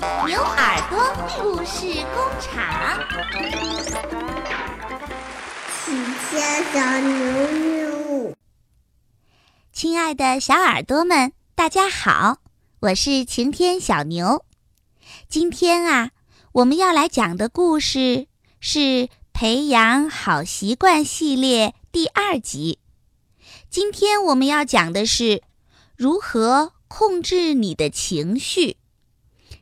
牛耳朵故事工厂，喜天小牛牛，亲爱的小耳朵们，大家好，我是晴天小牛。今天啊，我们要来讲的故事是《培养好习惯》系列第二集。今天我们要讲的是如何控制你的情绪。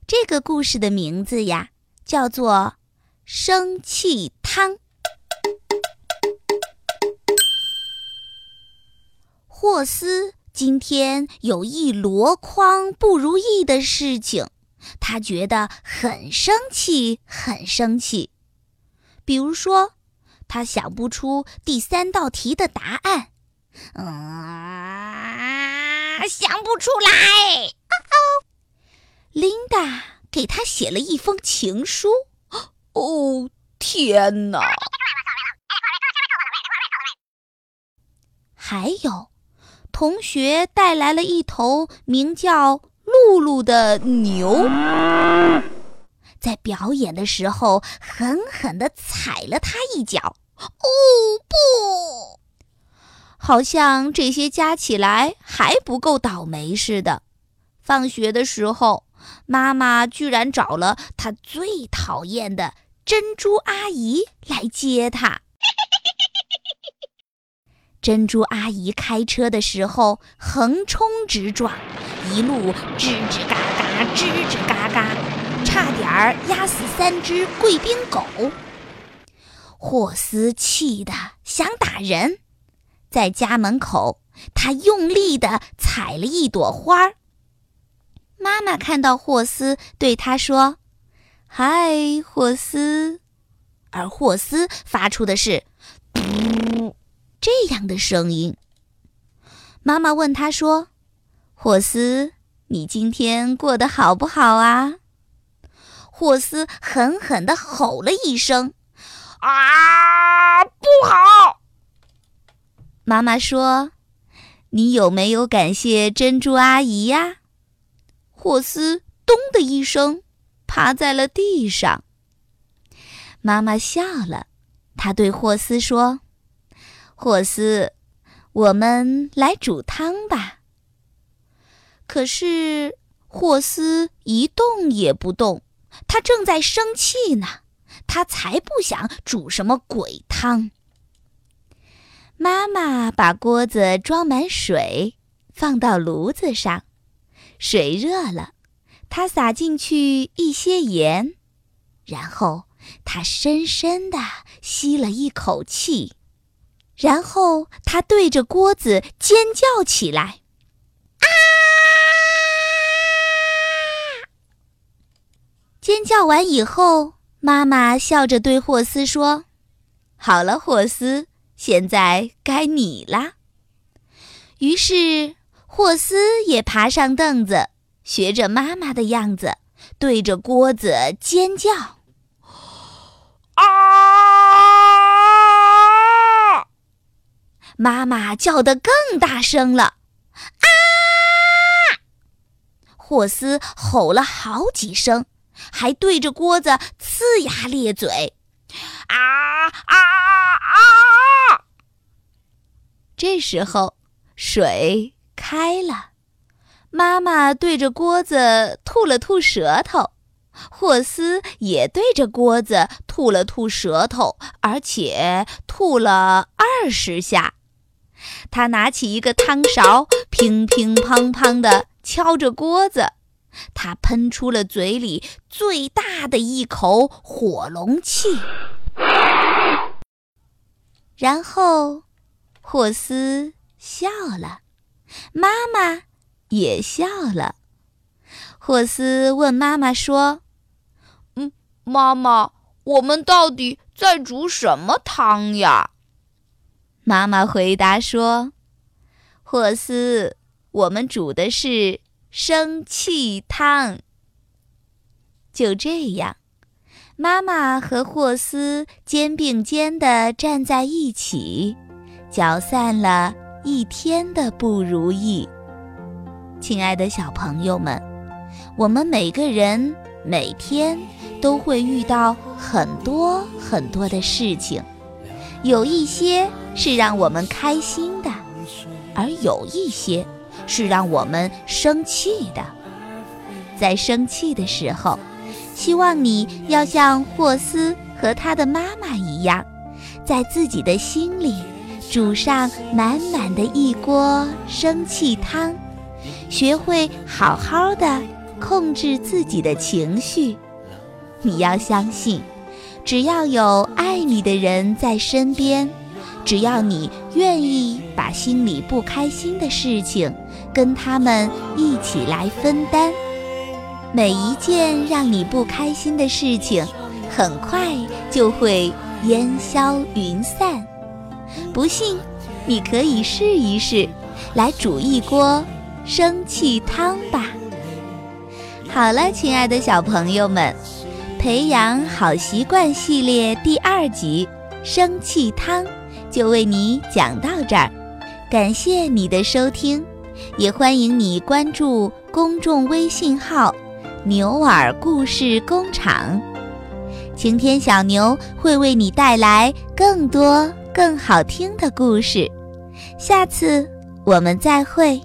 这个故事的名字呀，叫做《生气汤》。霍斯今天有一箩筐不如意的事情，他觉得很生气，很生气。比如说，他想不出第三道题的答案，啊，想不出来。琳达给他写了一封情书。哦，天哪！还有，同学带来了一头名叫露露的牛，在表演的时候狠狠地踩了他一脚。哦不！好像这些加起来还不够倒霉似的。放学的时候。妈妈居然找了她最讨厌的珍珠阿姨来接她。珍珠阿姨开车的时候横冲直撞，一路吱吱嘎嘎，吱吱嘎嘎，差点儿压死三只贵宾狗。霍斯气得想打人，在家门口，他用力地踩了一朵花儿。妈妈看到霍斯，对他说：“嗨，霍斯。”而霍斯发出的是“噗”这样的声音。妈妈问他说：“霍斯，你今天过得好不好啊？”霍斯狠狠地吼了一声：“啊，不好！”妈妈说：“你有没有感谢珍珠阿姨呀？”霍斯“咚”的一声，趴在了地上。妈妈笑了，她对霍斯说：“霍斯，我们来煮汤吧。”可是霍斯一动也不动，他正在生气呢。他才不想煮什么鬼汤。妈妈把锅子装满水，放到炉子上。水热了，他撒进去一些盐，然后他深深地吸了一口气，然后他对着锅子尖叫起来：“啊！”尖叫完以后，妈妈笑着对霍斯说：“好了，霍斯，现在该你啦。”于是。霍斯也爬上凳子，学着妈妈的样子，对着锅子尖叫：“啊！”妈妈叫得更大声了：“啊！”霍斯吼了好几声，还对着锅子呲牙咧嘴：“啊啊啊！”这时候，水。开了，妈妈对着锅子吐了吐舌头，霍斯也对着锅子吐了吐舌头，而且吐了二十下。他拿起一个汤勺，乒乒乓乓地敲着锅子，他喷出了嘴里最大的一口火龙气，然后霍斯笑了。妈妈也笑了。霍斯问妈妈说：“嗯，妈妈，我们到底在煮什么汤呀？”妈妈回答说：“霍斯，我们煮的是生气汤。”就这样，妈妈和霍斯肩并肩地站在一起，搅散了。一天的不如意，亲爱的小朋友们，我们每个人每天都会遇到很多很多的事情，有一些是让我们开心的，而有一些是让我们生气的。在生气的时候，希望你要像霍斯和他的妈妈一样，在自己的心里煮上满满的一锅生气汤，学会好好的。控制自己的情绪，你要相信，只要有爱你的人在身边，只要你愿意把心里不开心的事情跟他们一起来分担，每一件让你不开心的事情，很快就会烟消云散。不信，你可以试一试，来煮一锅生气汤吧。好了，亲爱的小朋友们，培养好习惯系列第二集《生气汤》就为你讲到这儿。感谢你的收听，也欢迎你关注公众微信号“牛耳故事工厂”。晴天小牛会为你带来更多更好听的故事。下次我们再会。